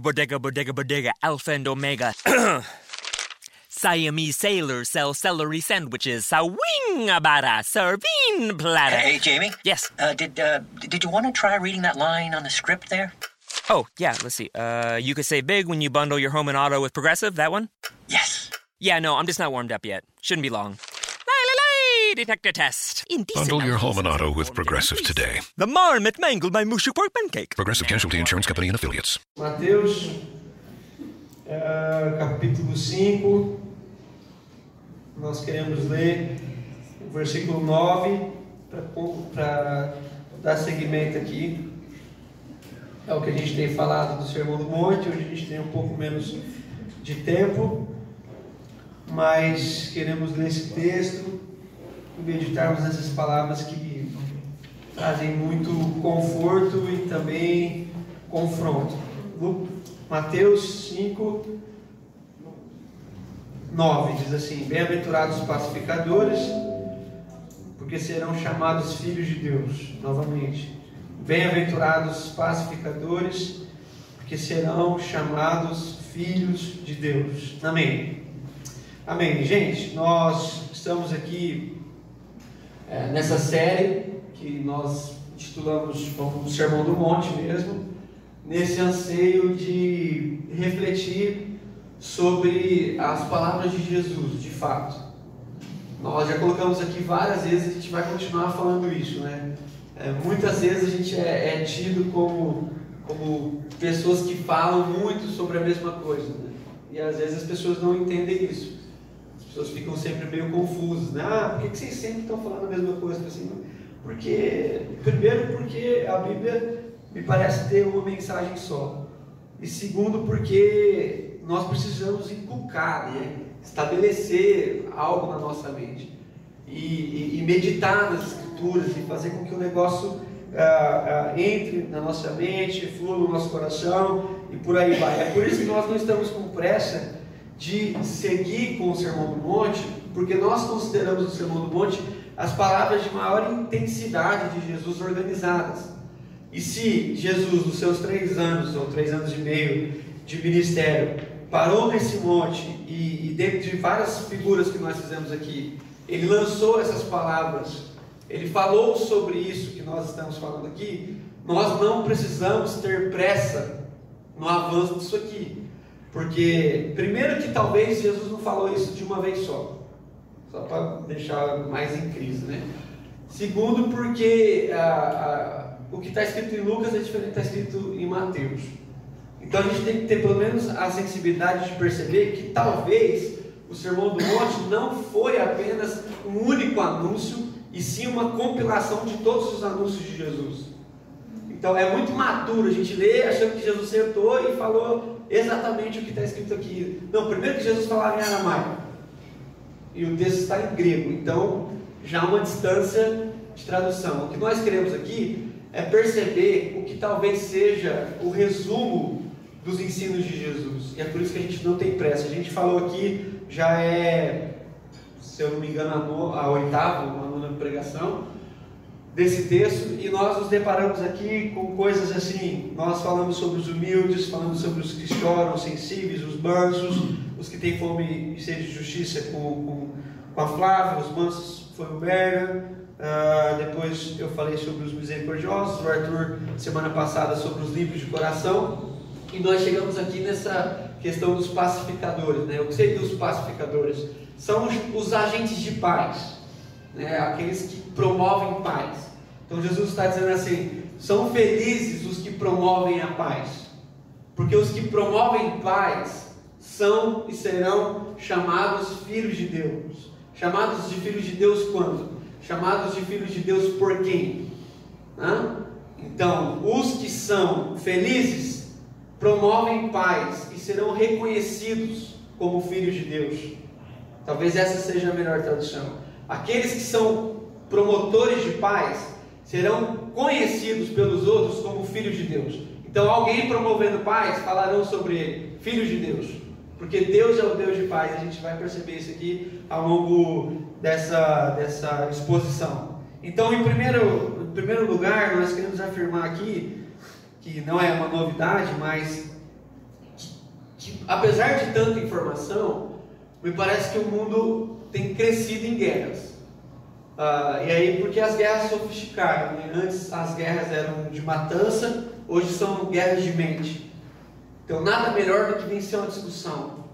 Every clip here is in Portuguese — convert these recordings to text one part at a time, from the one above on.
bodega, bodega, bodega, alpha and omega. Siamese sailors sell celery sandwiches. Sawing abara, serving platter. Hey, Jamie. Yes. Uh, did uh, did you want to try reading that line on the script there? Oh, yeah, let's see. Uh, you could say big when you bundle your home and auto with Progressive, that one? Yes. Yeah, no, I'm just not warmed up yet. Shouldn't be long. Detector test. Indecent Bundle your home and auto with Progressive today. The marmot mangled my mushu pork pancake. Progressive Casualty Insurance Company and Affiliates. Mateus, eh, capítulo 5, nós queremos ler o versículo 9 para dar seguimento aqui. É o que a gente tem falado do Sermão do Monte, hoje a gente tem um pouco menos de tempo, mas queremos ler esse texto e meditarmos nessas palavras que trazem muito conforto e também confronto. Mateus 5, 9 diz assim: Bem-aventurados os pacificadores, porque serão chamados filhos de Deus. Novamente, bem-aventurados os pacificadores, porque serão chamados filhos de Deus. Amém. Amém. Gente, nós estamos aqui é, nessa série que nós intitulamos como Sermão do Monte mesmo, nesse anseio de refletir sobre as palavras de Jesus, de fato. Nós já colocamos aqui várias vezes a gente vai continuar falando isso, né? É, muitas vezes a gente é, é tido como, como pessoas que falam muito sobre a mesma coisa, né? E às vezes as pessoas não entendem isso. As pessoas ficam sempre meio confusas, né? Ah, por que que vocês sempre estão falando a mesma coisa? Assim, porque, primeiro, porque a Bíblia me parece ter uma mensagem só. E segundo, porque nós precisamos inculcar, né? estabelecer algo na nossa mente. E, e- e meditar nas escrituras e fazer com que o negócio ah, ah, entre na nossa mente, flua no nosso coração e por aí vai. É por isso que nós não estamos com pressa de seguir com o Sermão do Monte, porque nós consideramos o Sermão do Monte as palavras de maior intensidade de Jesus organizadas. E se Jesus, nos seus três anos ou três anos e meio de ministério, parou nesse monte e, e dentro de várias figuras que nós fizemos aqui, ele lançou essas palavras, ele falou sobre isso que nós estamos falando aqui, nós não precisamos ter pressa no avanço disso aqui. Porque, primeiro, que talvez Jesus não falou isso de uma vez só, só para deixar mais em crise, né? Segundo, porque ah, ah, o que está escrito em Lucas é diferente do que está escrito em Mateus. Então a gente tem que ter pelo menos a sensibilidade de perceber que talvez o Sermão do Monte não foi apenas um único anúncio, e sim uma compilação de todos os anúncios de Jesus. Então é muito maduro a gente ler achando que Jesus sentou e falou exatamente o que está escrito aqui. Não, primeiro que Jesus falava em aramaico. E o texto está em grego. Então já há uma distância de tradução. O que nós queremos aqui é perceber o que talvez seja o resumo dos ensinos de Jesus. E é por isso que a gente não tem pressa. A gente falou aqui, já é, se eu não me engano, a, no, a oitava, uma nona pregação desse texto e nós nos deparamos aqui com coisas assim. Nós falamos sobre os humildes, falamos sobre os que choram, sensíveis, os mansos, os que têm fome e sede de justiça com, com, com a Flávia, os mansos foi o Berga. Ah, depois eu falei sobre os misericordiosos, o Arthur semana passada sobre os limpos de coração. E nós chegamos aqui nessa questão dos pacificadores. Né? O que seriam os pacificadores? São os, os agentes de paz, né? aqueles que promovem paz. Então Jesus está dizendo assim: são felizes os que promovem a paz, porque os que promovem paz são e serão chamados filhos de Deus. Chamados de filhos de Deus quando? Chamados de filhos de Deus por quem? Hã? Então, os que são felizes promovem paz e serão reconhecidos como filhos de Deus. Talvez essa seja a melhor tradução. Aqueles que são promotores de paz serão conhecidos pelos outros como filhos de Deus. Então, alguém promovendo paz falarão sobre ele, filhos de Deus. Porque Deus é o Deus de paz. A gente vai perceber isso aqui ao longo dessa, dessa exposição. Então, em primeiro, em primeiro lugar, nós queremos afirmar aqui que não é uma novidade, mas que, que, apesar de tanta informação, me parece que o mundo tem crescido em guerras. Ah, e aí, porque as guerras sofisticaram, né? antes as guerras eram de matança, hoje são guerras de mente. Então, nada melhor do que vencer uma discussão.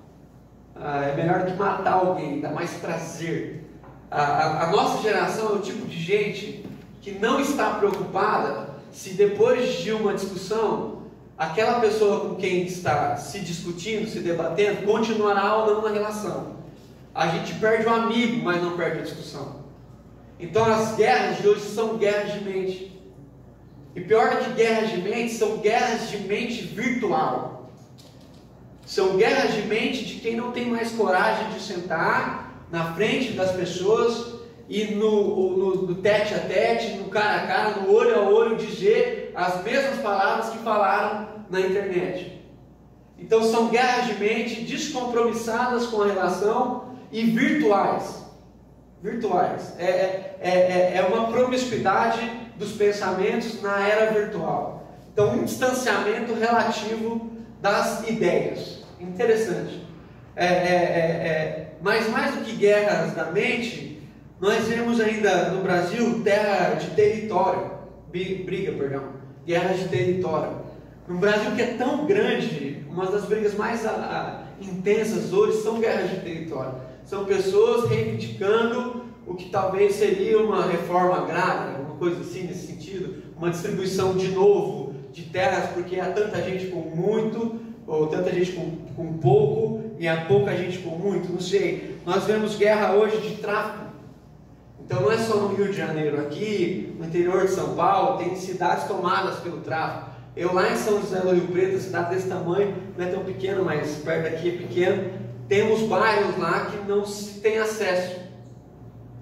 Ah, é melhor do que matar alguém, dá mais prazer. A, a, a nossa geração é o tipo de gente que não está preocupada se depois de uma discussão, aquela pessoa com quem está se discutindo, se debatendo, continuará ou não na relação. A gente perde um amigo, mas não perde a discussão. Então as guerras de hoje são guerras de mente. E pior que guerras de mente, são guerras de mente virtual. São guerras de mente de quem não tem mais coragem de sentar na frente das pessoas e no, no, no, tete a tete, no cara a cara, no olho a olho, dizer as mesmas palavras que falaram na internet. Então são guerras de mente descompromissadas com a relação e virtuais. Virtuais. É, é, é, é uma promiscuidade dos pensamentos na era virtual. Então, um distanciamento relativo das ideias. Interessante. É, é, é, é mas mais do que guerras da mente, nós vemos ainda no Brasil terra de território, briga, perdão, guerra de território. No Brasil que é tão grande, uma das brigas mais a, a, intensas hoje são guerras de território. São pessoas reivindicando o que talvez seria uma reforma agrária, uma coisa assim nesse sentido, uma distribuição de novo de terras, porque há tanta gente com muito, ou tanta gente com, com pouco, e há pouca gente com muito, não sei. Nós vemos guerra hoje de tráfico então não é só no Rio de Janeiro, aqui no interior de São Paulo, tem cidades tomadas pelo tráfico. Eu lá em São José do Rio Preto, cidade desse tamanho, não é tão pequena, mas perto daqui é pequeno, temos bairros lá que não se tem acesso.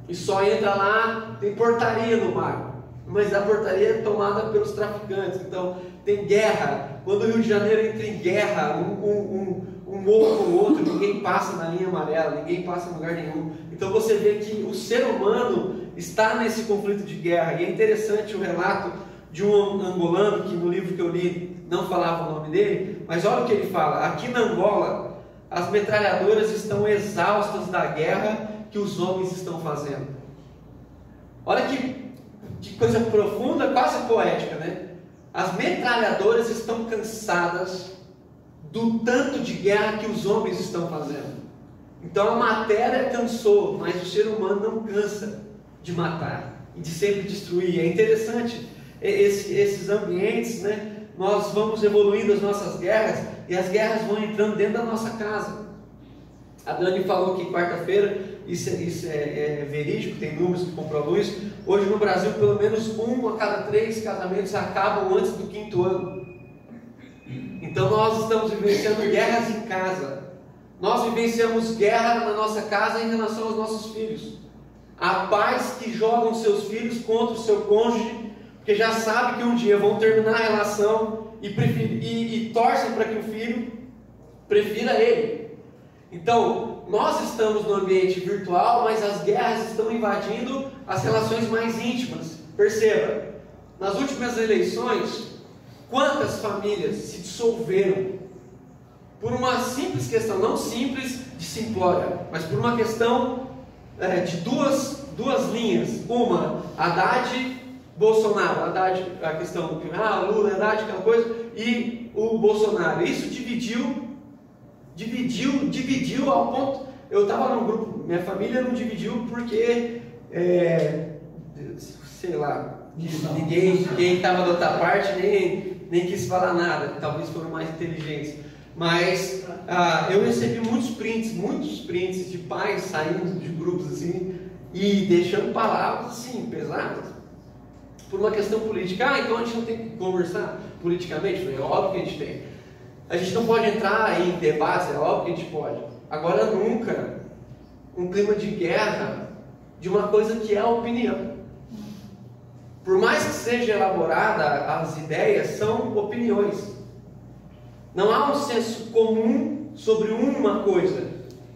E só entra lá, tem portaria no bairro. Mas a portaria é tomada pelos traficantes. Então tem guerra. Quando o Rio de Janeiro entra em guerra, um, um, um, um morro com o outro, ninguém passa na linha amarela, ninguém passa em lugar nenhum. Então você vê que o ser humano está nesse conflito de guerra. E é interessante o relato de um angolano que no livro que eu li não falava o nome dele, mas olha o que ele fala: aqui na Angola, as metralhadoras estão exaustas da guerra que os homens estão fazendo. Olha que, que coisa profunda, quase poética, né? As metralhadoras estão cansadas do tanto de guerra que os homens estão fazendo. Então a matéria cansou, mas o ser humano não cansa de matar e de sempre destruir. É interessante esse, esses ambientes, né? Nós vamos evoluindo as nossas guerras e as guerras vão entrando dentro da nossa casa. A Dani falou que quarta-feira, isso, é, isso é, é, verídico, tem números que comprovam isso. Hoje no Brasil, pelo menos um a cada três casamentos acabam antes do quinto ano. Então nós estamos vivenciando guerras em casa. Nós vivenciamos guerra na nossa casa em relação aos nossos filhos. Há pais que jogam seus filhos contra o seu cônjuge, porque já sabem que um dia vão terminar a relação e, e, e torcem para que o filho prefira ele. Então, nós estamos no ambiente virtual, mas as guerras estão invadindo as relações mais íntimas. Perceba, nas últimas eleições, quantas famílias se dissolveram por uma simples questão, não simples de simplória, mas por uma questão é, de duas, duas linhas. Uma, Haddad, Bolsonaro. Haddad, a questão do ah, Lula, Haddad, aquela coisa, e o Bolsonaro. Isso dividiu, dividiu, dividiu ao ponto. Eu estava num grupo, minha família não dividiu porque, é, sei lá, ninguém estava da outra parte nem, nem quis falar nada, talvez foram mais inteligentes. Mas ah, eu recebi muitos prints, muitos prints de pais saindo de grupos assim e deixando palavras assim, pesadas. Por uma questão política. Ah, então a gente não tem que conversar politicamente? É óbvio que a gente tem. A gente não pode entrar em debates, é óbvio que a gente pode. Agora nunca um clima de guerra de uma coisa que é a opinião. Por mais que seja elaborada, as ideias são opiniões. Não há um senso comum sobre uma coisa.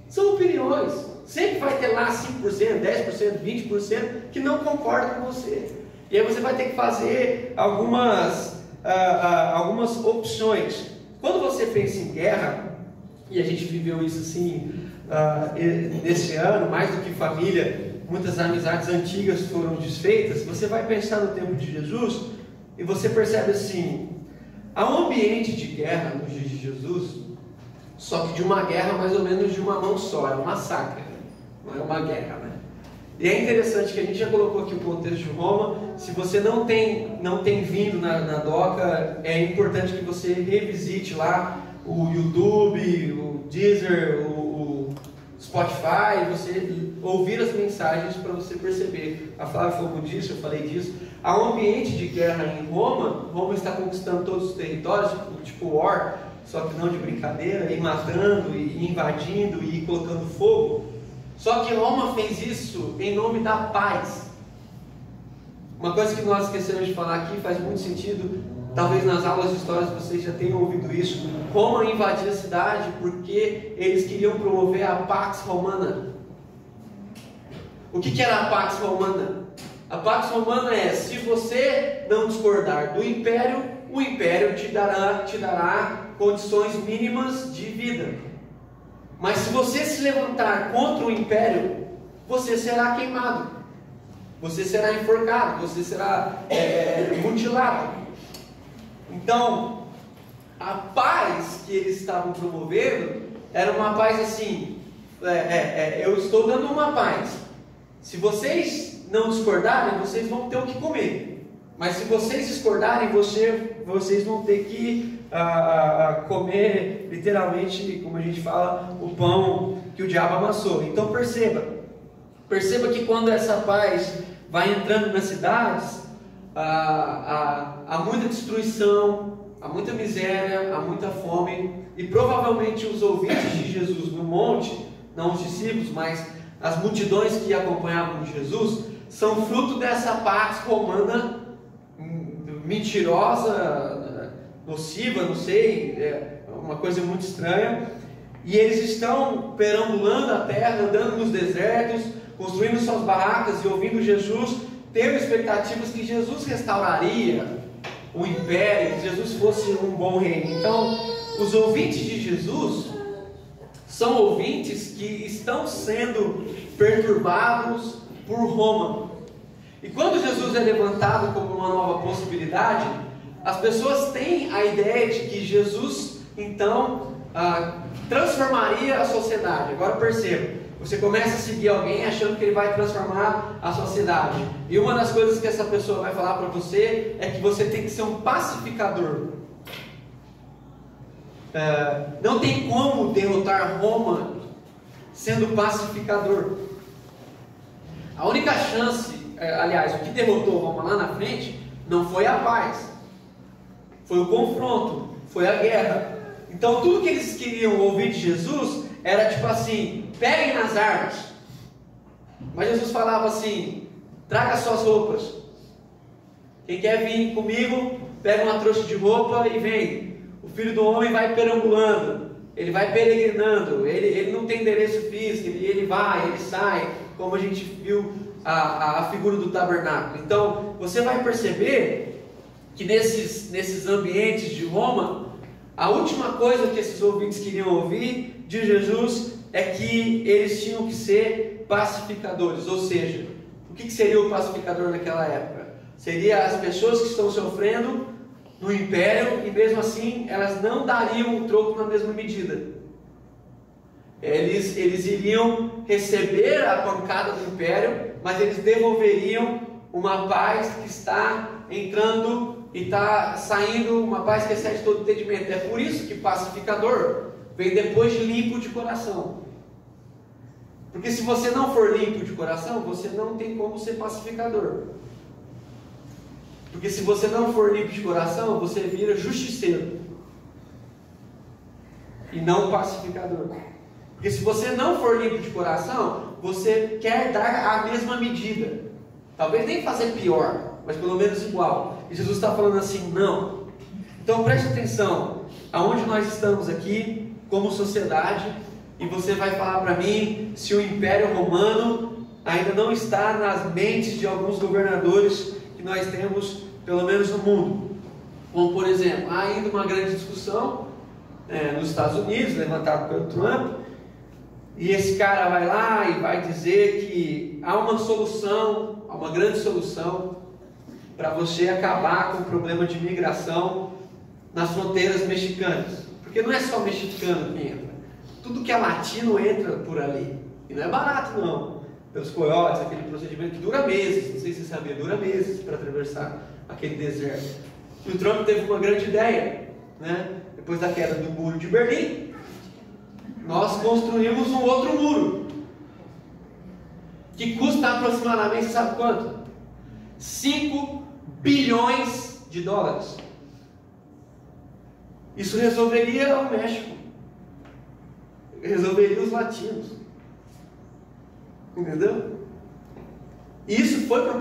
São opiniões. Sempre vai ter lá 5%, 10%, 20% que não concordam com você. E aí você vai ter que fazer algumas ah, ah, algumas opções. Quando você pensa em guerra, e a gente viveu isso assim ah, nesse ano, mais do que família, muitas amizades antigas foram desfeitas. Você vai pensar no tempo de Jesus e você percebe assim: há um ambiente de guerra nos dias de Jesus, só que de uma guerra mais ou menos de uma mão só, é um massacre, não é uma guerra, né? E é interessante que a gente já colocou aqui o contexto de Roma. Se você não tem, não tem vindo na, na doca, é importante que você revisite lá o YouTube, o Deezer, o, o Spotify, você ouvir as mensagens para você perceber. A Flávia falou disso, eu falei disso. Há um ambiente de guerra em Roma. Roma está conquistando todos os territórios, tipo, tipo War, só que não de brincadeira, e matando, e invadindo, e colocando fogo. Só que Roma fez isso em nome da paz. Uma coisa que nós esquecemos de falar aqui faz muito sentido. Talvez nas aulas de história vocês já tenham ouvido isso. Roma invadia a cidade porque eles queriam promover a Pax Romana. O que, que era a Pax Romana? A Pax Romana é: se você não discordar do império, o império te dará, te dará condições mínimas de vida. Mas se você se levantar contra o império, você será queimado, você será enforcado, você será é, mutilado. Então, a paz que eles estavam promovendo era uma paz assim: é, é, é, eu estou dando uma paz. Se vocês não discordarem, vocês vão ter o que comer. Mas se vocês discordarem, você, vocês vão ter que ah, ah, comer, literalmente, como a gente fala, o pão que o diabo amassou. Então perceba, perceba que quando essa paz vai entrando nas cidades, ah, ah, há muita destruição, há muita miséria, há muita fome, e provavelmente os ouvintes de Jesus no monte, não os discípulos, mas as multidões que acompanhavam Jesus, são fruto dessa paz romana hum, mentirosa, nociva, não sei, é uma coisa muito estranha. E eles estão perambulando a terra, andando nos desertos, construindo suas barracas e ouvindo Jesus, tendo expectativas que Jesus restauraria o império, que Jesus fosse um bom rei. Então, os ouvintes de Jesus são ouvintes que estão sendo perturbados por Roma. E quando Jesus é levantado como uma nova possibilidade, as pessoas têm a ideia de que Jesus, então, ah, transformaria a sociedade. Agora perceba, você começa a seguir alguém achando que ele vai transformar a sociedade. E uma das coisas que essa pessoa vai falar para você é que você tem que ser um pacificador. Ah, não tem como derrotar Roma sendo pacificador. A única chance, eh, aliás, o que derrotou Roma lá na frente não foi a paz, foi o confronto, foi a guerra. Então tudo que eles queriam ouvir de Jesus era tipo assim: peguem nas armas. Mas Jesus falava assim: traga suas roupas. Quem quer vir comigo, pega uma trouxa de roupa e vem. O filho do homem vai perambulando, ele vai peregrinando, ele, ele não tem endereço físico, ele, ele vai, ele sai, como a gente viu a, a, a figura do tabernáculo. Então, você vai perceber que nesses, nesses ambientes de Roma, a última coisa que esses ouvintes queriam ouvir de Jesus é que eles tinham que ser pacificadores, ou seja, o que seria o pacificador naquela época? Seria as pessoas que estão sofrendo no império e mesmo assim elas não dariam o troco na mesma medida. Eles, eles iriam receber a pancada do império, mas eles devolveriam uma paz que está entrando e está saindo, uma paz que excede todo entendimento. É por isso que pacificador vem depois de limpo de coração. Porque se você não for limpo de coração, você não tem como ser pacificador. Porque se você não for limpo de coração, você vira justiceiro. E não pacificador. Porque se você não for limpo de coração, você quer dar a mesma medida. Talvez nem fazer pior, mas pelo menos igual. E Jesus está falando assim: não. Então preste atenção. Aonde nós estamos aqui, como sociedade, e você vai falar para mim se o Império Romano ainda não está nas mentes de alguns governadores que nós temos, pelo menos no mundo. Como, por exemplo, há ainda uma grande discussão é, nos Estados Unidos, levantada pelo Trump, e esse cara vai lá e vai dizer que há uma solução, há uma grande solução para você acabar com o problema de migração nas fronteiras mexicanas. Porque não é só mexicano que entra. Tudo que é latino entra por ali. E não é barato não. Pelos coiotes, aquele procedimento que dura meses, não sei se você sabia, dura meses para atravessar aquele deserto. E o Trump teve uma grande ideia, né? Depois da queda do muro de Berlim, nós construímos um outro muro. Que custa aproximadamente, sabe quanto? 5 bilhões de dólares. Isso resolveria o México. Resolveria os latinos. Entendeu? Isso foi para o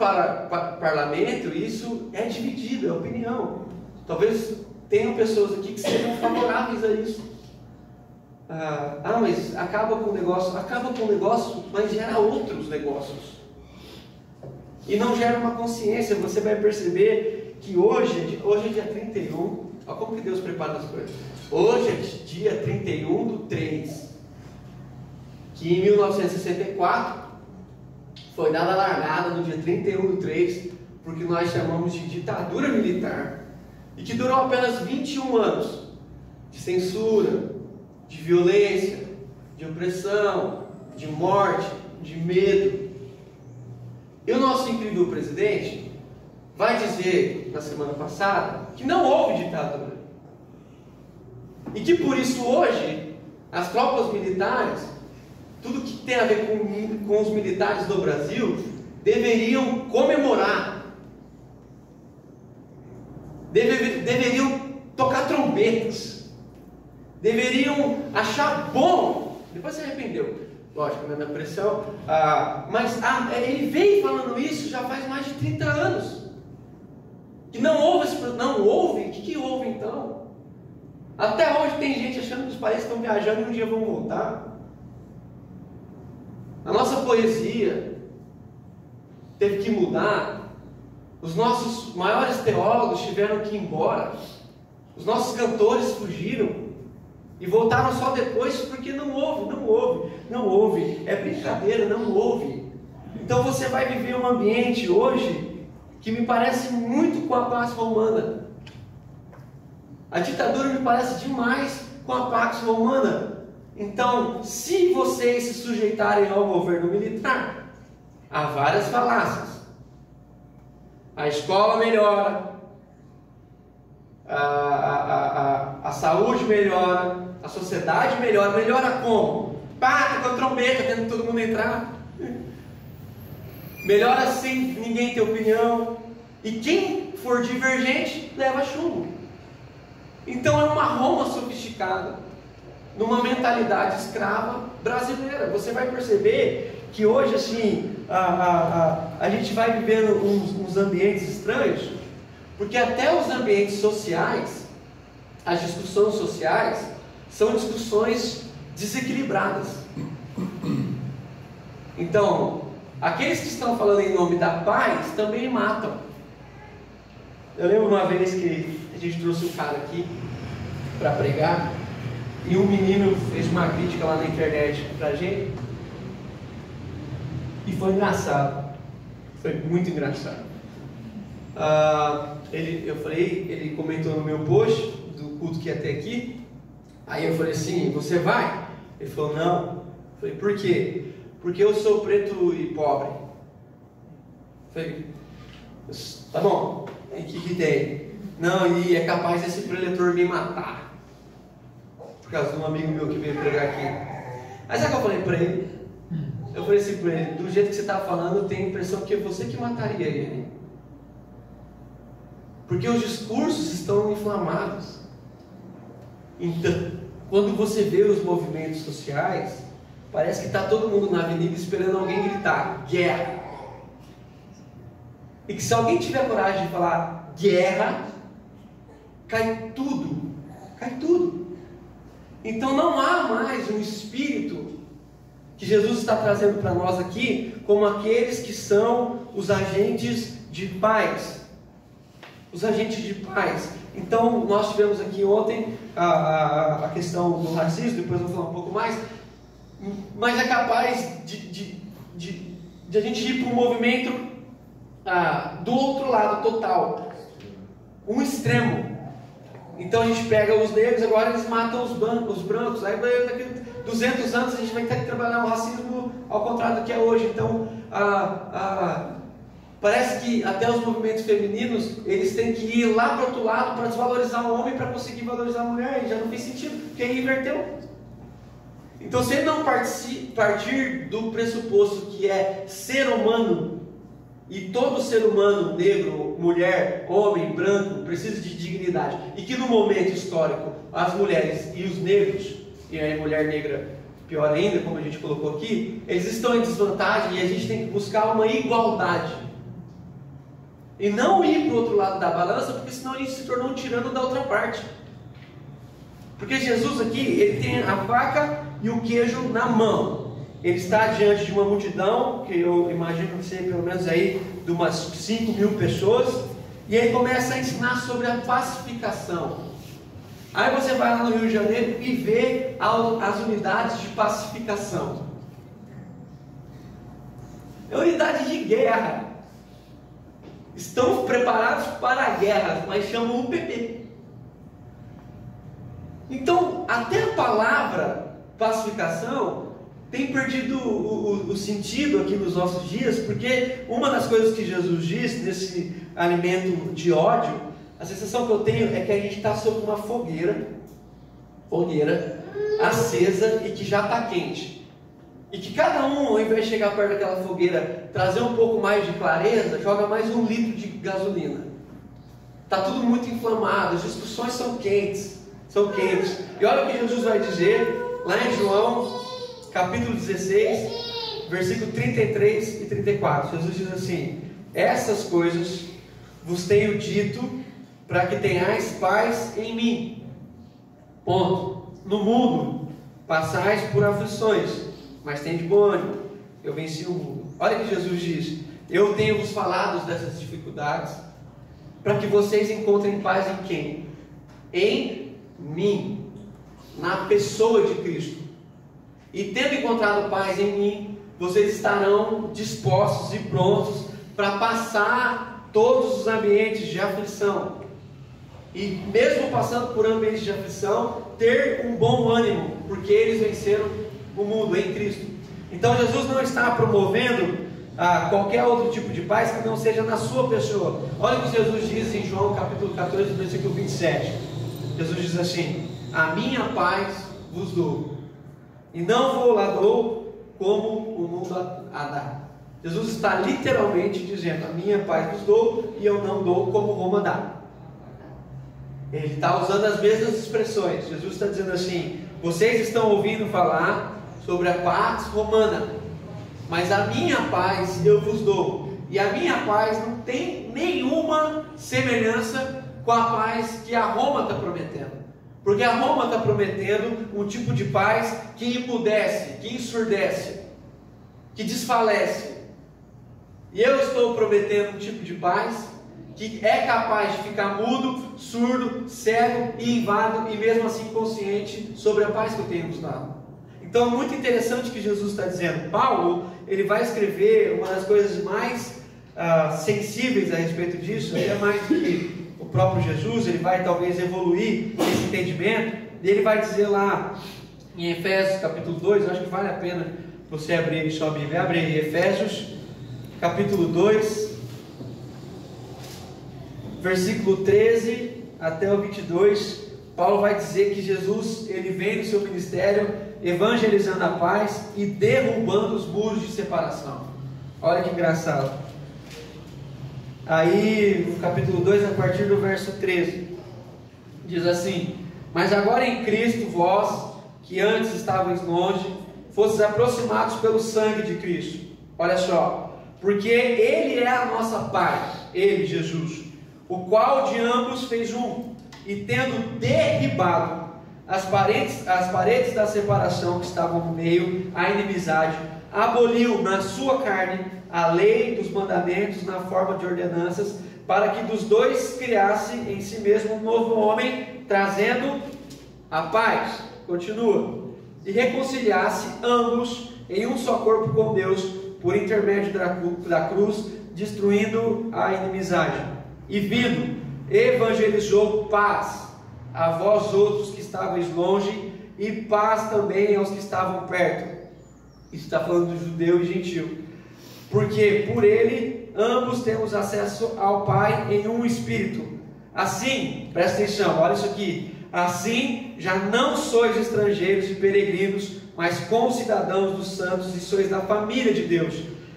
par parlamento, isso é dividido, é opinião. Talvez tenham pessoas aqui que sejam favoráveis a isso. Ah, ah, mas acaba com o negócio, acaba com o negócio, mas gera outros negócios. E não gera uma consciência, você vai perceber que hoje, hoje é dia 31, olha como que Deus prepara as coisas. Hoje é dia 31 do 3, que em 1964 foi dada a largada no dia 31 do 3, porque nós chamamos de ditadura militar, e que durou apenas 21 anos de censura, de violência, de opressão, de morte, de medo. E o nosso incrível presidente vai dizer na semana passada que não houve ditadura. E que por isso hoje as tropas militares, tudo que tem a ver com, com os militares do Brasil, deveriam comemorar. Deve, deveriam tocar trombetas. Deveriam achar bom. Depois se arrependeu lógico, né, na pressão, ah, mas ah, ele vem falando isso já faz mais de 30 anos. Que não houve, não houve, o que, que houve então? Até hoje tem gente achando que os países estão viajando e um dia vão voltar. A nossa poesia teve que mudar. Os nossos maiores teólogos tiveram que ir embora. Os nossos cantores fugiram. E voltaram só depois porque não houve, não houve, não houve. É brincadeira, não houve. Então você vai viver um ambiente hoje que me parece muito com a paz romana. A ditadura me parece demais com a Pax Romana. Então, se vocês se sujeitarem ao governo militar, há várias falácias. A escola melhora, a, a, a, a, saúde melhora, a sociedade melhora. Melhora como? Pá, com a trombeta, tendo todo mundo entrar. Melhora sem ninguém ter opinião. E quem for divergente, leva chumbo. Então é uma Roma sofisticada, numa mentalidade escrava brasileira. Você vai perceber que hoje, assim, a, a, a, a gente vai vivendo uns, uns ambientes estranhos, porque até os ambientes sociais, as discussões sociais, são discussões desequilibradas. Então, aqueles que estão falando em nome da paz também matam. Eu lembro uma vez que a gente trouxe um cara aqui para pregar e um menino fez uma crítica lá na internet pra gente e foi engraçado. Foi muito engraçado. Uh, ele, eu falei, ele comentou no meu post do culto que ia até aqui. Aí eu falei assim, você vai? Ele falou, não. Eu falei, por quê? Porque eu sou preto e pobre. Eu falei, tá bom, o que, que tem? Não, e é capaz desse preletor me matar. Por causa de um amigo meu que veio pregar aqui. Aí sabe o que eu falei para ele? Eu falei assim para ele, do jeito que você está falando, eu tenho a impressão que é você que mataria ele. Porque os discursos estão inflamados. Então, quando você vê os movimentos sociais, parece que está todo mundo na avenida esperando alguém gritar guerra. E que se alguém tiver coragem de falar guerra, cai tudo. Cai tudo. Então não há mais um espírito que Jesus está trazendo para nós aqui, como aqueles que são os agentes de paz. Os agentes de paz. Então, nós tivemos aqui ontem a, a, a questão do racismo, depois eu vou falar um pouco mais, mas é capaz de, de, de, de a gente ir para um movimento ah, do outro lado total, um extremo. Então a gente pega os negros, agora eles matam os, bancos, os brancos, aí daqui 200 anos a gente vai ter que trabalhar o racismo ao contrário do que é hoje. Então, ah, ah, parece que até os movimentos femininos, eles têm que ir lá para o outro lado para desvalorizar o homem para conseguir valorizar a mulher, e já não fez sentido, porque aí inverteu. Então, se ele não partir do pressuposto que é ser humano, e todo ser humano, negro, mulher, homem, branco, precisa de dignidade, e que no momento histórico as mulheres e os negros, e a mulher negra pior ainda, como a gente colocou aqui, eles estão em desvantagem e a gente tem que buscar uma igualdade. E não ir para o outro lado da balança, porque senão a gente se tornou um tirano da outra parte. Porque Jesus aqui, ele tem a faca e o queijo na mão. Ele está diante de uma multidão, que eu imagino que seja pelo menos aí de umas 5 mil pessoas, e ele começa a ensinar sobre a pacificação. Aí você vai lá no Rio de Janeiro e vê as unidades de pacificação. É unidade de guerra. Estão preparados para a guerra, mas chamam o PP. Então, até a palavra pacificação tem perdido o, o, o, sentido aqui nos nossos dias, porque uma das coisas que Jesus diz nesse alimento de ódio, a sensação que eu tenho é que a gente está sobre uma fogueira, fogueira acesa e que já está quente. E que cada um, ao invés de chegar perto daquela fogueira, trazer um pouco mais de clareza, joga mais um litro de gasolina. Está tudo muito inflamado, as discussões são quentes são quentes. E olha o que Jesus vai dizer lá em João, capítulo 16, versículo 33 e 34. Jesus diz assim: Essas coisas vos tenho dito para que tenhais paz em mim. Ponto. No mundo passais por aflições, mas tem de bom ânimo. Eu venci o mundo. Olha o que Jesus diz: Eu tenho vos falado dessas dificuldades para que vocês encontrem paz em quem? Em mim, na pessoa de Cristo. E tendo encontrado paz em mim, vocês estarão dispostos e prontos para passar todos os ambientes de aflição. E mesmo passando por ambientes de aflição, ter um bom ânimo, porque eles venceram o mundo em Cristo. Então Jesus não está promovendo ah, qualquer outro tipo de paz que não seja na sua pessoa. Olha o que Jesus diz em João capítulo 14, versículo 27. Jesus diz assim: A minha paz vos dou, e não vou lá dou como o mundo a dá. Jesus está literalmente dizendo: A minha paz vos dou, e eu não dou como Roma dá. Ele está usando as mesmas expressões. Jesus está dizendo assim: Vocês estão ouvindo falar sobre a paz romana, mas a minha paz eu vos dou. E a minha paz não tem nenhuma semelhança com a paz que a Roma está prometendo. Porque a Roma está prometendo um tipo de paz que emudece, que ensurdece, que desfalece. E eu estou prometendo um tipo de paz que é capaz de ficar mudo, surdo, cego e inválido e mesmo assim consciente sobre a paz que eu tenho nos dado. Então é muito interessante que Jesus está dizendo. Paulo ele vai escrever uma das coisas mais uh, sensíveis a respeito disso, até mais do que o próprio Jesus, ele vai talvez evoluir esse entendimento, e ele vai dizer lá em Efésios capítulo 2, acho que vale a pena você abrir sua Bíblia, abre aí Efésios capítulo 2, versículo 13 até o 22, Paulo vai dizer que Jesus, ele vem no seu ministério evangelizando a paz e derrubando os muros de separação. Olha que engraçado. Aí, no capítulo 2, a partir do verso 13, diz assim: Mas agora em Cristo, vós, que antes estavais longe, fostes aproximados pelo sangue de Cristo. Olha só, porque Ele é a nossa paz, Ele, Jesus, o qual de ambos fez um, e tendo derribado as paredes, as paredes da separação que estavam no meio, a inimizade, aboliu na sua carne a lei dos mandamentos na forma de ordenanças, para que dos dois criasse em si mesmo um novo homem, trazendo a paz. Continua. E reconciliasse ambos em um só corpo com Deus, por intermédio da cruz, destruindo a inimizade. E vindo, evangelizou paz a vós outros que estáveis longe, e paz também aos que estavam perto. Isso está falando do judeu e gentil. Porque por ele ambos temos acesso ao Pai em um espírito. Assim, presta atenção, olha isso aqui. Assim, já não sois estrangeiros e peregrinos, mas concidadãos dos santos e sois da família de Deus,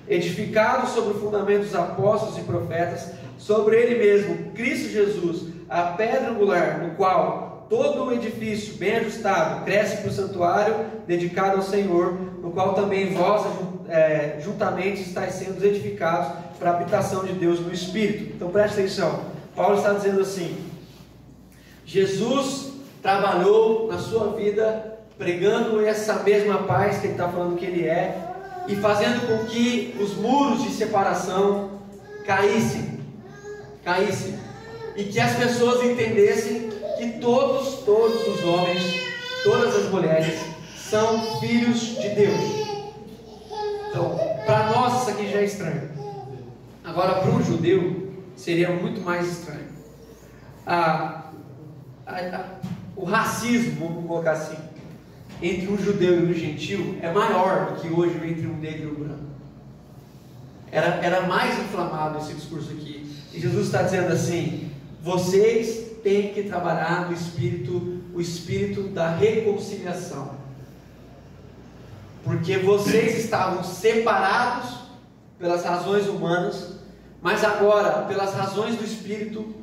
edificados sobre o fundamento dos apóstolos e profetas, sobre ele mesmo, Cristo Jesus, a pedra angular, no qual todo o edifício bem ajustado cresce para o santuário dedicado ao Senhor, no qual também vós é, juntamente estáis sendo edificados para a habitação de Deus no Espírito. Então preste atenção, Paulo está dizendo assim: Jesus trabalhou na sua vida pregando essa mesma paz que ele está falando que ele é e fazendo com que os muros de separação caíssem, caíssem e que as pessoas entendessem que todos, todos os homens, todas as mulheres são filhos de Deus. Então, para nós isso aqui já é estranho. Agora, para um judeu, seria muito mais estranho. A, a, o racismo, vamos colocar assim, entre um judeu e um gentil é maior do que hoje entre um negro e um branco. Era, era mais inflamado esse discurso aqui. E Jesus está dizendo assim: vocês têm que trabalhar no espírito, o espírito da reconciliação. Porque vocês estavam separados pelas razões humanas, mas agora, pelas razões do Espírito,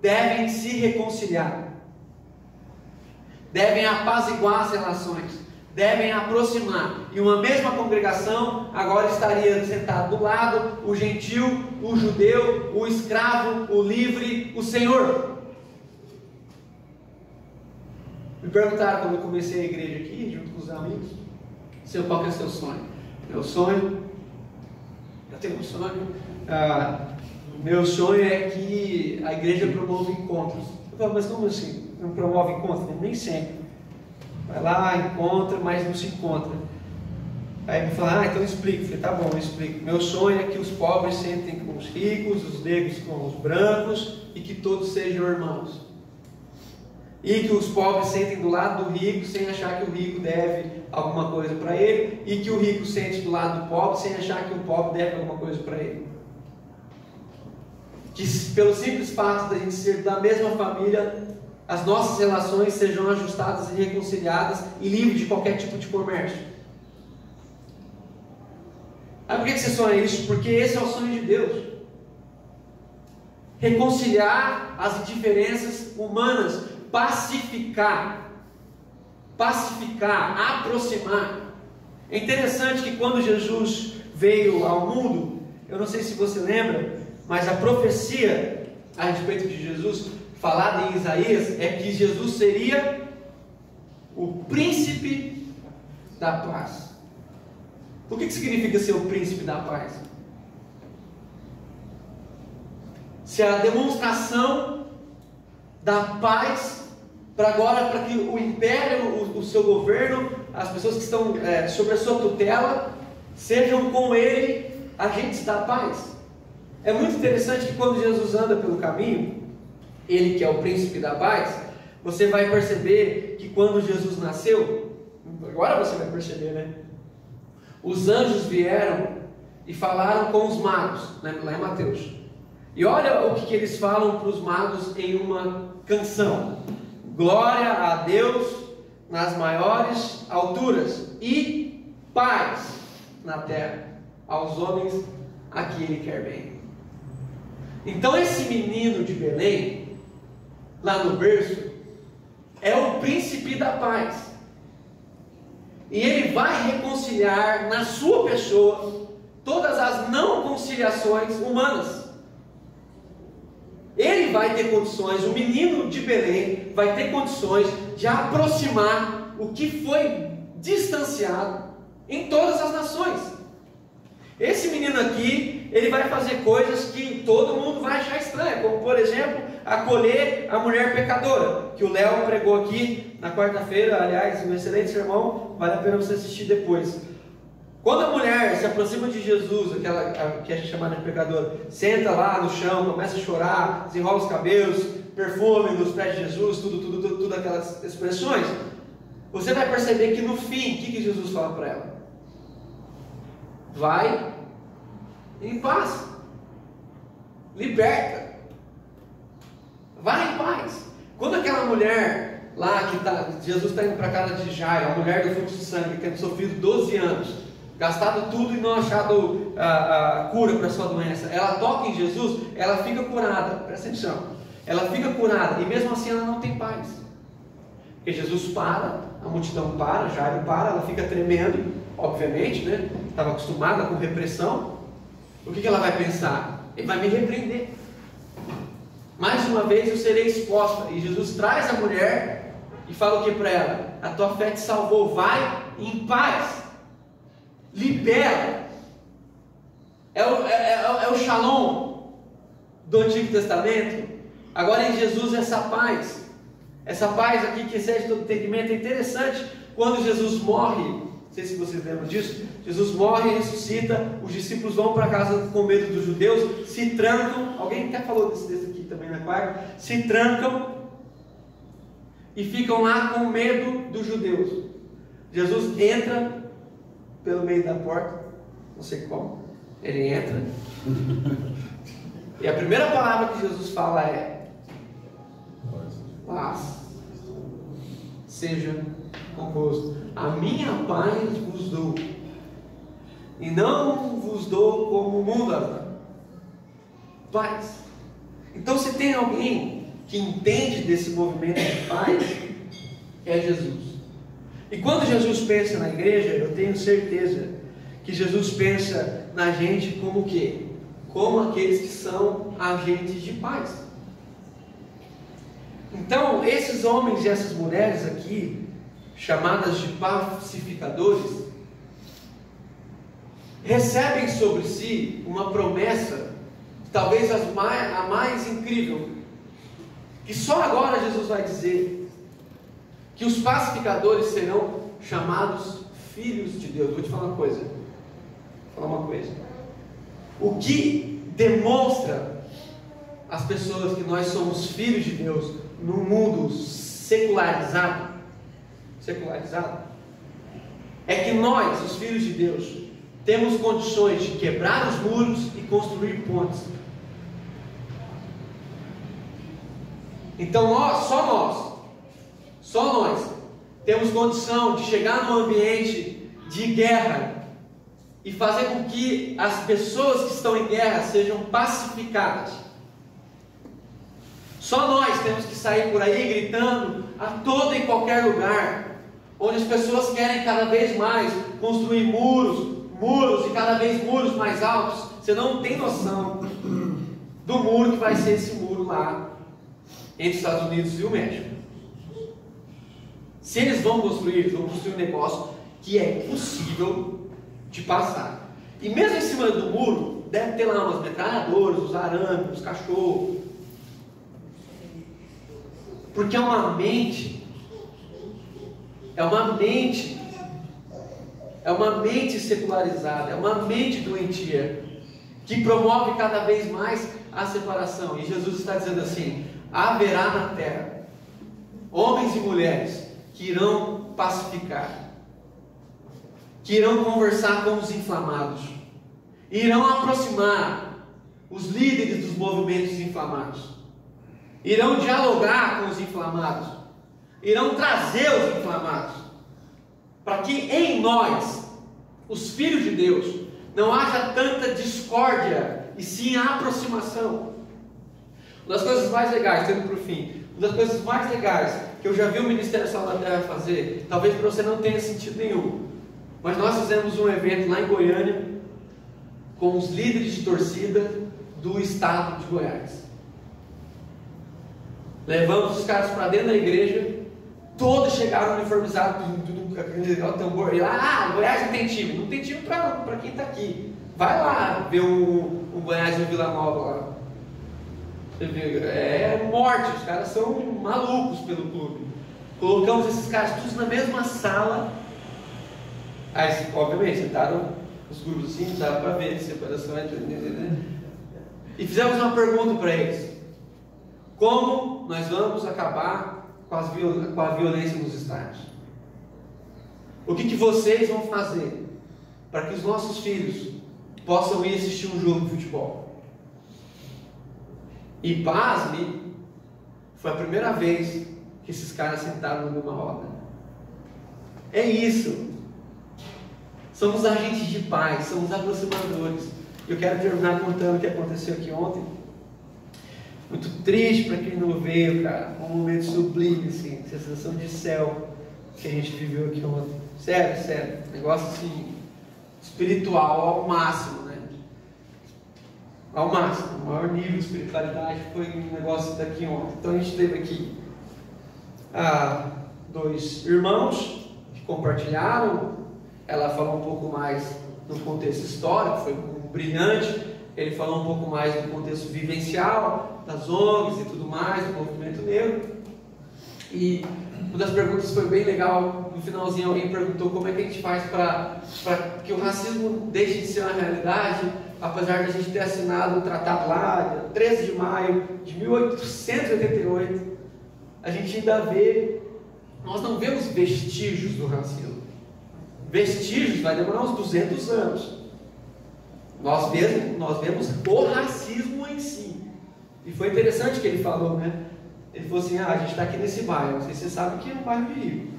devem se reconciliar, devem apaziguar as relações, devem aproximar. E uma mesma congregação agora estaria sentado do lado o gentil, o judeu, o escravo, o livre, o senhor. Me perguntaram quando eu comecei a igreja aqui, junto com os amigos, seu, qual é o seu sonho? Meu sonho, eu tenho um sonho, ah, meu sonho é que a igreja promova encontros. Eu falo, mas como assim? Não promove encontros? Nem sempre. Vai lá, encontra, mas não se encontra. Aí me fala, ah, então explica. Falei, tá bom, eu explico. Meu sonho é que os pobres sentem com os ricos, os negros com os brancos e que todos sejam irmãos e que os pobres sentem do lado do rico sem achar que o rico deve alguma coisa para ele, e que o rico sente do lado do pobre sem achar que o pobre deve alguma coisa para ele. Que pelo simples fato de a gente ser da mesma família, as nossas relações sejam ajustadas e reconciliadas e livres de qualquer tipo de comércio. Aí por que você sonha isso? Porque esse é o sonho de Deus. Reconciliar as diferenças humanas pacificar, pacificar, aproximar. É interessante que quando Jesus veio ao mundo, eu não sei se você lembra, mas a profecia a respeito de Jesus, falada em Isaías, é que Jesus seria o príncipe da paz. O que, que significa ser o príncipe da paz? Se a demonstração da paz para agora, para que o império, o, o, seu governo, as pessoas que estão é, sob a sua tutela, sejam com ele agentes da paz. É muito interessante que quando Jesus anda pelo caminho, ele que é o príncipe da paz, você vai perceber que quando Jesus nasceu, agora você vai perceber, né? Os anjos vieram e falaram com os magos, né? lá em Mateus. E olha o que, que eles falam para os magos em uma canção. Glória a Deus nas maiores alturas e paz na terra aos homens a que ele quer bem. Então esse menino de Belém, lá no berço, é o príncipe da paz. E ele vai reconciliar na sua pessoa todas as não conciliações humanas. Ele vai ter condições, o menino de Belém vai ter condições de aproximar o que foi distanciado em todas as nações. Esse menino aqui, ele vai fazer coisas que todo mundo vai achar estranha, como por exemplo, acolher a mulher pecadora, que o Léo pregou aqui na quarta-feira, aliás, um excelente sermão, vale a pena você assistir depois. Quando a mulher se aproxima de Jesus, aquela que a gente chama de pecadora, senta lá no chão, começa a chorar, desenrola os cabelos, perfume nos pés de Jesus, tudo, tudo, tudo, tudo aquelas expressões, você vai perceber que no fim, o que, que Jesus fala para ela? Vai em paz. Liberta. Vai em paz. Quando aquela mulher lá que tá, Jesus está indo para a casa de Jairo, a mulher do fluxo de sangue, tendo sofrido 12 anos, gastado tudo e não achado a, a cura para sua doença, ela toca em Jesus, ela fica curada. Presta atenção. Ela fica curada e mesmo assim ela não tem paz. Porque Jesus para, a multidão para, Jairo para, ela fica tremendo, obviamente, né? Estava acostumada com repressão. O que, que ela vai pensar? Ele vai me repreender. Mais uma vez eu serei exposta. E Jesus traz a mulher e fala o que para ela? A tua fé te salvou, vai em paz. Libera. É o, é, é, é o shalom do Antigo Testamento. Agora em Jesus essa paz. Essa paz aqui que excede todo entendimento é interessante. Quando Jesus morre, não sei se vocês lembram disso, Jesus morre ressuscita, os discípulos vão para casa com medo dos judeus, se trancam, alguém até falou desse, desse também na quarta, se trancam e ficam lá com medo dos judeus. Jesus entra pelo meio da porta, não sei como, ele entra, e a primeira palavra que Jesus fala é paz seja convosco. A minha paz vos dou, e não vos dou como o mundo dá. Paz. Então, se tem alguém que entende desse movimento de paz, é Jesus. E quando Jesus pensa na igreja, eu tenho certeza que Jesus pensa na gente como o quê? Como aqueles que são agentes de paz. Então, esses homens e essas mulheres aqui, chamadas de pacificadores, recebem sobre si uma promessa, talvez mais, a mais incrível, que só agora Jesus vai dizer que os pacificadores serão chamados filhos de Deus. Vou te falar uma coisa. Vou falar uma coisa. O que demonstra às pessoas que nós somos filhos de Deus no mundo secularizado, secularizado, é que nós, os filhos de Deus, temos condições de quebrar os muros e construir pontes. Então nós, só nós, só nós, temos condição de chegar num ambiente de guerra e fazer com que as pessoas que estão em guerra sejam pacificadas. Só nós temos que sair por aí gritando a todo e qualquer lugar, onde as pessoas querem cada vez mais construir muros, muros e cada vez muros mais altos. Você não tem noção do muro que vai ser esse muro lá entre os Estados Unidos e o México. Se eles vão construir, eles vão construir um negócio que é possível de passar. E mesmo em cima do muro, deve ter lá umas metralhadoras, os arames, os cachorros, porque é uma mente, é uma mente, é uma mente secularizada, é uma mente doentia, que promove cada vez mais a separação. E Jesus está dizendo assim: haverá na terra homens e mulheres que irão pacificar, que irão conversar com os inflamados, irão aproximar os líderes dos movimentos inflamados irão dialogar com os inflamados, irão trazer os inflamados, para que em nós, os filhos de Deus, não haja tanta discórdia e sim aproximação. Uma das coisas mais legais, tendo para o fim, uma das coisas mais legais que eu já vi o Ministério Sal da Terra fazer, talvez para você não tenha sentido nenhum, mas nós fizemos um evento lá em Goiânia com os líderes de torcida do estado de Goiás. Levamos os caras para dentro da igreja, todos chegaram uniformizados, tudo, tudo, tambor. E lá, ah, Goiás não tem time. Não tem time para quem está aqui. Vai lá ver o, o Goiás e o Vila Nova lá. Vê, É morte, os caras são malucos pelo clube. Colocamos esses caras todos na mesma sala. Aí, obviamente, sentaram os grupozinhos, dava para ver, separação entre. E fizemos uma pergunta para eles: Como nós vamos acabar com, as com a violência nos estádios? O que, que vocês vão fazer para que os nossos filhos possam ir assistir um jogo de futebol? E pasme, foi a primeira vez que esses caras sentaram mesma roda. É isso. Somos agentes de paz, somos aproximadores. Eu quero terminar contando o que aconteceu aqui ontem. Muito triste para quem não veio, cara. Um momento sublime, assim, sensação de céu que a gente viveu aqui ontem. Sério, sério. Negócio assim, espiritual ao máximo? Ao máximo. O maior nível de espiritualidade foi um negócio daqui ontem. Então a gente teve aqui ah, dois irmãos que compartilharam. Ela falou um pouco mais no contexto histórico, foi brilhante. Ele falou um pouco mais do contexto vivencial, das ONGs e tudo mais, do movimento negro. E uma das perguntas foi bem legal. No finalzinho, alguém perguntou como é que a gente faz para que o racismo deixe de ser uma realidade, apesar de a gente ter assinado um tratado lá, 13 de maio de 1888. A gente ainda vê, nós não vemos vestígios do racismo. Vestígios vai demorar uns 200 anos. Nós vemos, nós vemos o racismo em si. E foi interessante que ele falou, né? Ele falou assim: ah, a gente está aqui nesse bairro. Se você sabe que é um bairro de rico.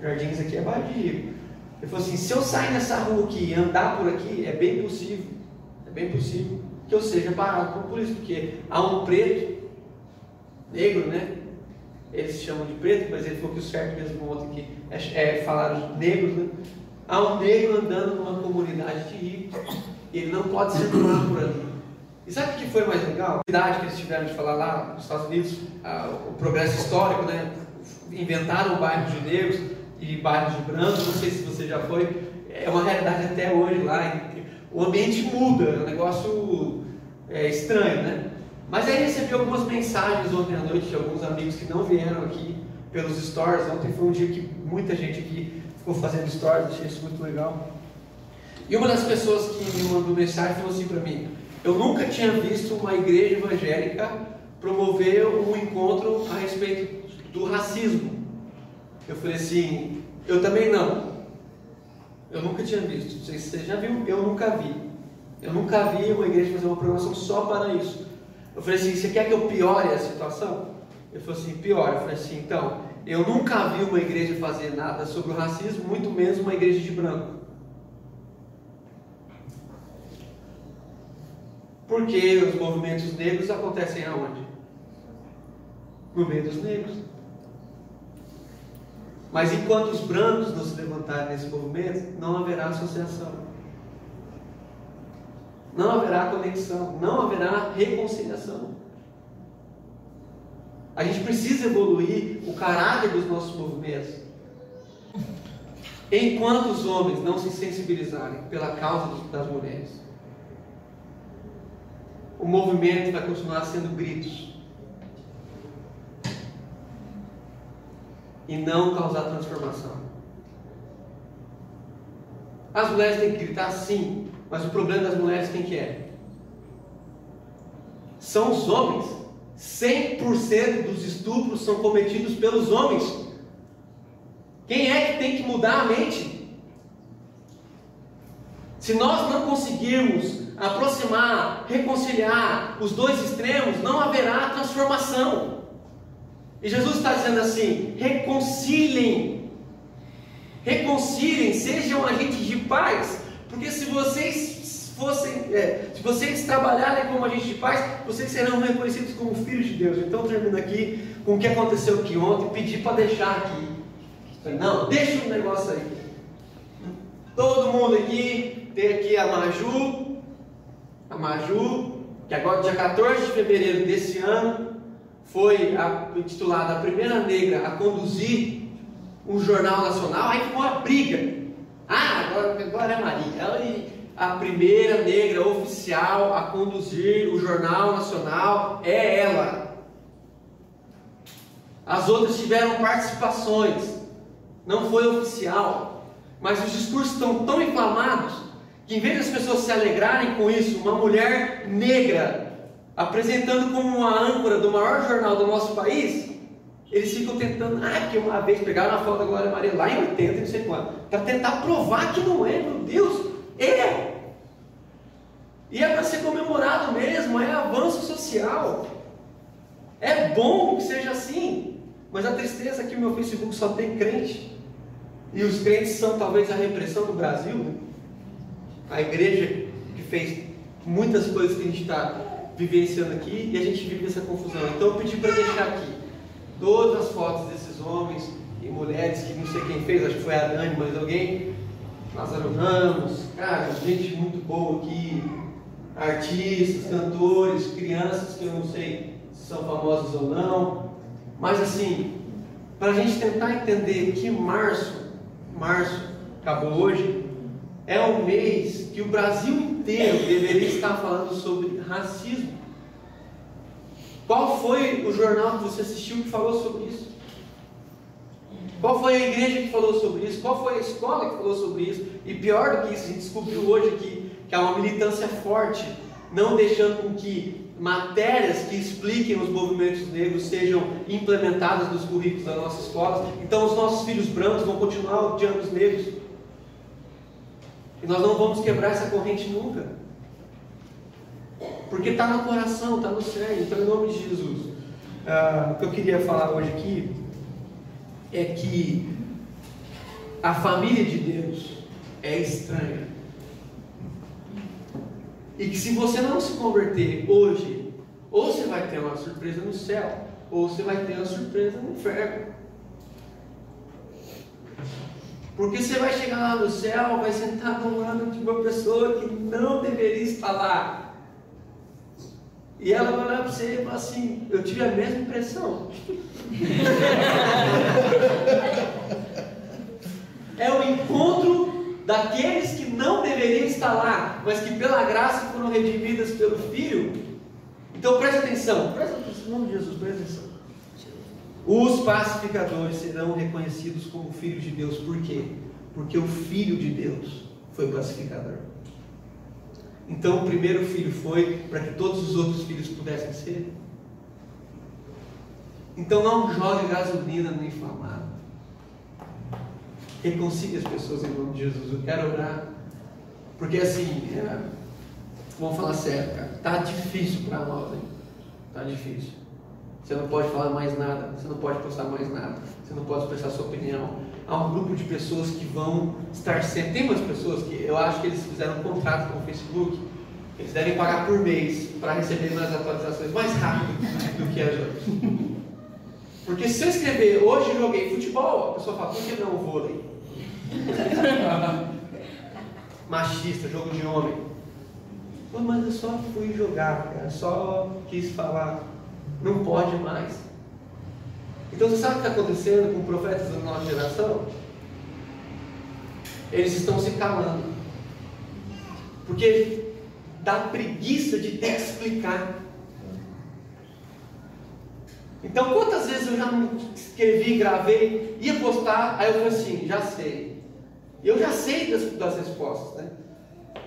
Jardins aqui é bairro de rico. Ele falou assim: se eu sair nessa rua aqui e andar por aqui, é bem possível, bem possível que eu seja parado por polícia, porque há um preto, negro, né? Eles chamam de preto, mas ele falou que o certo mesmo ontem que é, é falar os negros, né? Há um negro andando numa comunidade de ricos e ele não pode circular por ali. E sabe o que foi mais legal? A cidade que eles tiveram de falar lá nos Estados Unidos, o progresso histórico, né? Inventaram bairros de negros e bairros de brancos, não sei se você já foi, é uma realidade até hoje lá. O ambiente muda, é um negócio é, estranho, né? Mas aí recebi algumas mensagens ontem à noite de alguns amigos que não vieram aqui pelos stories. Ontem foi um dia que muita gente aqui ficou fazendo stories, achei isso muito legal. E uma das pessoas que me mandou mensagem falou assim para mim: Eu nunca tinha visto uma igreja evangélica promover um encontro a respeito do racismo. Eu falei assim: Eu também não. Eu nunca tinha visto. Não sei se você já viu, eu nunca vi. Eu nunca vi uma igreja fazer uma programação só para isso. Eu falei assim: Você quer que eu piore a situação? Ele falou assim: Pior. Eu falei assim: Então, eu nunca vi uma igreja fazer nada sobre o racismo, muito menos uma igreja de branco. Porque os movimentos negros acontecem aonde? No meio dos negros. Mas enquanto os brancos não se levantarem nesse movimento, não haverá associação. Não haverá conexão, não haverá reconciliação. A gente precisa evoluir o caráter dos nossos movimentos. Enquanto os homens não se sensibilizarem pela causa das mulheres, o movimento vai continuar sendo gritos e não causar transformação. As mulheres têm que gritar sim, mas o problema das mulheres quem que é? São os homens. 100% dos estupros são cometidos pelos homens. Quem é que tem que mudar a mente? Se nós não conseguirmos aproximar, reconciliar os dois extremos, não haverá transformação. E Jesus está dizendo assim: reconciliem, reconciliem, sejam agentes de paz, porque se vocês fossem, é, se vocês trabalharem como agentes de paz, vocês serão reconhecidos como filhos de Deus. Então termino aqui com o que aconteceu aqui ontem, pedir para deixar aqui. Não, deixa um negócio aí. Todo mundo aqui, tem aqui a Maju, a Maju, que agora dia 14 de fevereiro desse ano foi a, intitulada a primeira negra a conduzir um jornal nacional, aí ficou uma briga. Ah, agora, agora é Maria. Aí, a primeira negra oficial a conduzir o Jornal Nacional é ela. As outras tiveram participações, não foi oficial, mas os discursos estão tão inflamados que, em vez das pessoas se alegrarem com isso, uma mulher negra apresentando como uma âncora do maior jornal do nosso país, eles ficam tentando, ah, que uma vez pegaram a foto da Glória Maria lá em 80, não sei quando, para tentar provar que não é, meu Deus, é! E é para ser comemorado mesmo, é avanço social. É bom que seja assim, mas a tristeza é que o meu Facebook só tem crente. E os crentes são talvez a repressão do Brasil, né? a igreja que fez muitas coisas que a gente está vivenciando aqui e a gente vive essa confusão. Então eu pedi para deixar aqui todas as fotos desses homens e mulheres que não sei quem fez, acho que foi a Dani, mas alguém, Lázaro Ramos, cara, gente muito boa aqui, artistas, cantores, crianças que eu não sei se são famosos ou não, mas assim, para a gente tentar entender que março, março, acabou hoje, é um mês que o Brasil inteiro deveria estar falando sobre racismo. Qual foi o jornal que você assistiu que falou sobre isso? Qual foi a igreja que falou sobre isso? Qual foi a escola que falou sobre isso? E pior do que isso, a gente descobriu hoje aqui que há uma militância forte, não deixando com que matérias que expliquem os movimentos negros sejam implementadas nos currículos das nossas escolas. Então os nossos filhos brancos vão continuar odiando os negros. E nós não vamos quebrar essa corrente nunca. Porque está no coração, está no cérebro. Então, em nome de Jesus. Uh, o que eu queria falar hoje aqui é que a família de Deus é estranha. E que se você não se converter hoje, ou você vai ter uma surpresa no céu, ou você vai ter uma surpresa no inferno. Porque você vai chegar lá no céu, vai sentar do lado de uma pessoa que não deveria estar lá. E ela vai olhar para você e falar assim: Eu tive a mesma impressão. é o encontro daqueles que não deveriam estar lá, mas que pela graça foram redimidas pelo Filho. Então preste atenção, preste atenção, em nome de Jesus, preste atenção. Os pacificadores serão reconhecidos como filhos de Deus, por quê? Porque o Filho de Deus foi pacificador. Então o primeiro filho foi para que todos os outros filhos pudessem ser. Então não jogue gasolina no inflamado. Reconcilie as pessoas em nome de Jesus. Eu quero orar. Porque assim, é, vamos falar sério, cara. Tá difícil para nós, hein? Tá difícil. Você não pode falar mais nada, você não pode postar mais nada, você não pode expressar sua opinião. Há um grupo de pessoas que vão estar sempre. Tem umas pessoas que eu acho que eles fizeram um contrato com o Facebook, eles devem pagar por mês para receber mais atualizações mais rápido do que as outras. Porque se eu escrever hoje joguei futebol, a pessoa fala, por que não vôlei? Machista, jogo de homem. mas eu só fui jogar, cara, só quis falar. Não pode mais. Então você sabe o que está acontecendo com profetas da nossa geração? Eles estão se calando. Porque dá preguiça de ter que explicar. Então, quantas vezes eu já escrevi, gravei, ia postar, aí eu falei assim, já sei. Eu já sei das, das respostas, né?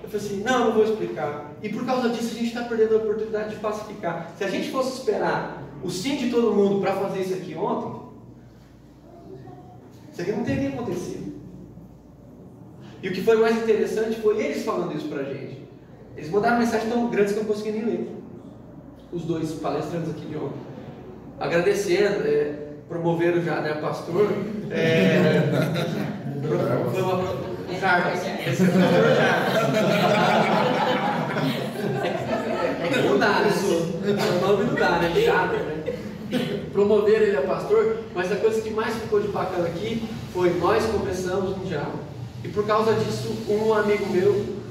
Eu falei assim, não, não vou explicar. E por causa disso a gente está perdendo a oportunidade de pacificar. Se a gente fosse esperar o sim de todo mundo para fazer isso aqui ontem, isso aqui não teria acontecido. E o que foi mais interessante foi eles falando isso para a gente. Eles mandaram mensagens tão grandes que eu não consegui nem ler. Os dois palestrantes aqui de ontem. Agradecendo, é, promoveram já, né, pastor. É, foi uma. Carlos, esse é o pastor Carlos. Dá, né? O nome não dá, né? Chato, né? Promoveram ele a pastor, mas a coisa que mais ficou de bacana aqui foi nós começamos no diálogo. E por causa disso, um amigo meu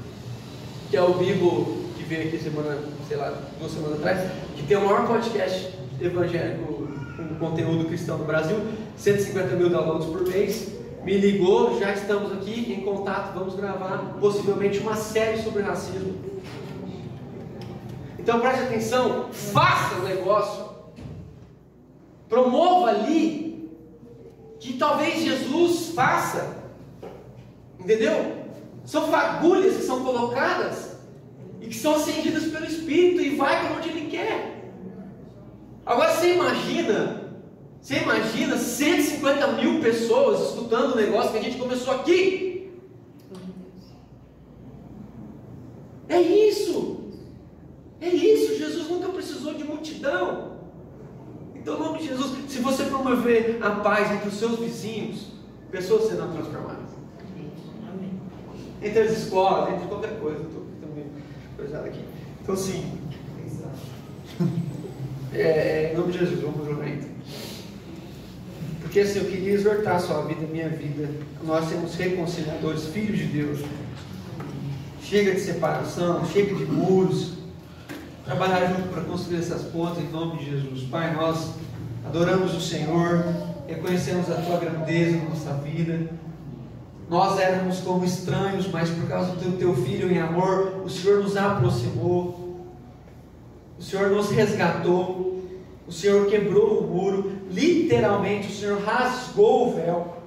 que é o Bibo, que veio aqui semana, sei lá, duas semanas atrás, que tem o maior podcast evangélico com conteúdo cristão no Brasil, 150 mil downloads por mês. me ligou, já estamos aqui em contato, vamos gravar possivelmente uma série sobre racismo. Então preste atenção, faça o negócio, promova ali que talvez Jesus faça, entendeu? São fagulhas que são colocadas e que são acendidas pelo Espírito e vai para onde Ele quer. Agora você imagina você imagina 150 mil pessoas escutando o negócio que a gente começou aqui? É isso. É isso. Jesus nunca precisou de multidão. Então, nome de Jesus, se você promover a paz entre os seus vizinhos, pessoas serão transformadas. Entre as escolas, entre qualquer coisa. Estou também coisado aqui. Então, sim. É, é, em nome de Jesus, vamos jogar então. Porque assim, eu queria exortar a sua vida, a minha vida. Nós sermos reconciliadores, filhos de Deus. Chega de separação, chega de muros. Trabalhar junto para construir essas pontes em nome de Jesus. Pai, nós adoramos o Senhor, reconhecemos a tua grandeza na nossa vida. Nós éramos como estranhos, mas por causa do teu, teu filho em amor, o Senhor nos aproximou. O Senhor nos resgatou. O Senhor quebrou o muro, literalmente, o Senhor rasgou o véu.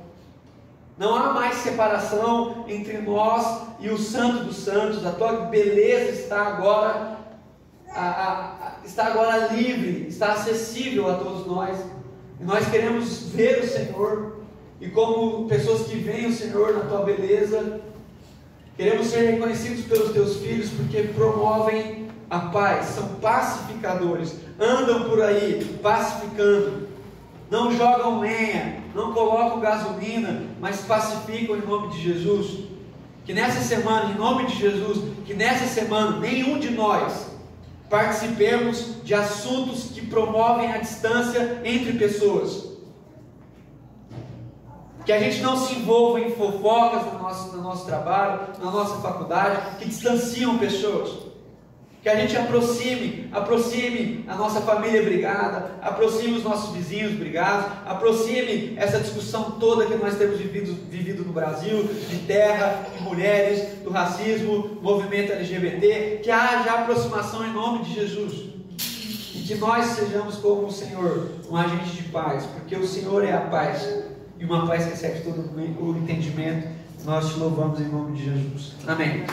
Não há mais separação entre nós e o Santo dos Santos. A tua beleza está agora, a, a, está agora livre, está acessível a todos nós. E nós queremos ver o Senhor. E como pessoas que veem o Senhor na tua beleza, queremos ser reconhecidos pelos teus filhos porque promovem a paz, são pacificadores, andam por aí pacificando, não jogam lenha, não colocam gasolina, mas pacificam em nome de Jesus. Que nessa semana, em nome de Jesus, que nessa semana nenhum de nós participemos de assuntos que promovem a distância entre pessoas. Que a gente não se envolva em fofocas no nosso, no nosso trabalho, na nossa faculdade, que distanciam pessoas que a gente aproxime, aproxime a nossa família brigada, aproxime os nossos vizinhos brigados, aproxime essa discussão toda que nós temos vivido, vivido Brasil, de terra, de mulheres, do racismo, movimento LGBT, que haja aproximação em nome de Jesus. E que nós sejamos como o Senhor, um agente de paz, porque o Senhor é a paz, e uma paz que excede todo o entendimento. Nós te louvamos em nome de Jesus. Amém.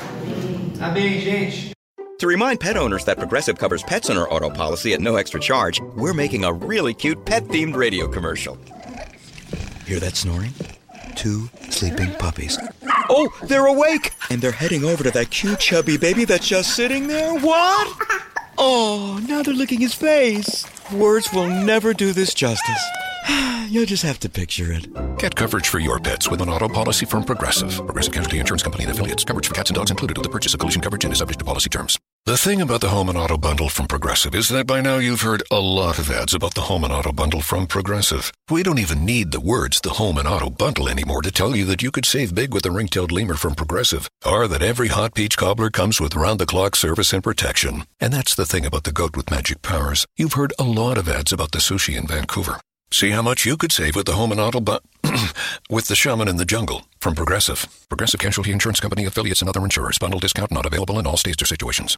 Amém, Amém gente. To remind pet owners that Progressive covers pets on our auto policy at no extra charge, we're making a really cute pet themed radio commercial. Hear that snoring? Two sleeping puppies. Oh, they're awake! And they're heading over to that cute chubby baby that's just sitting there. What? Oh, now they're licking his face. Words will never do this justice. You'll just have to picture it. Get coverage for your pets with an auto policy from Progressive. Progressive Casualty Insurance Company and affiliates. Coverage for cats and dogs included with the purchase of collision coverage and is subject to policy terms. The thing about the Home and Auto Bundle from Progressive is that by now you've heard a lot of ads about the Home and Auto Bundle from Progressive. We don't even need the words the Home and Auto Bundle anymore to tell you that you could save big with a ring-tailed lemur from Progressive, or that every hot peach cobbler comes with round-the-clock service and protection. And that's the thing about the goat with magic powers. You've heard a lot of ads about the sushi in Vancouver. See how much you could save with the Home and Auto Bundle with the Shaman in the Jungle from Progressive. Progressive Casualty Insurance Company affiliates and other insurers. Bundle discount not available in all states or situations.